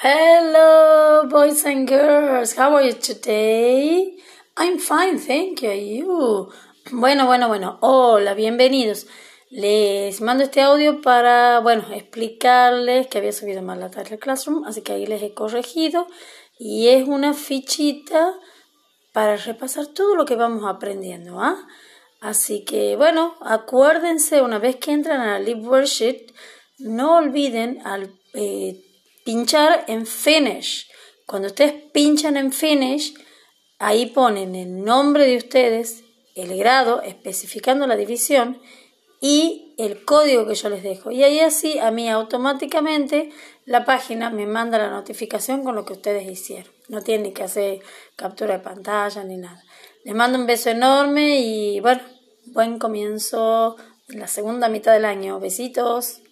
Hello, boys and girls. How are you today? I'm fine, thank you. You? Bueno, bueno, bueno. Hola, bienvenidos. Les mando este audio para, bueno, explicarles que había subido mal la tarde Classroom, así que ahí les he corregido. Y es una fichita para repasar todo lo que vamos aprendiendo, ¿ah? Así que, bueno, acuérdense, una vez que entran a la Live Worksheet, no olviden al eh, pinchar en Finish. Cuando ustedes pinchan en Finish, ahí ponen el nombre de ustedes, el grado, especificando la división y el código que yo les dejo. Y ahí así a mí automáticamente la página me manda la notificación con lo que ustedes hicieron. No tienen que hacer captura de pantalla ni nada. Les mando un beso enorme y bueno, buen comienzo en la segunda mitad del año. Besitos.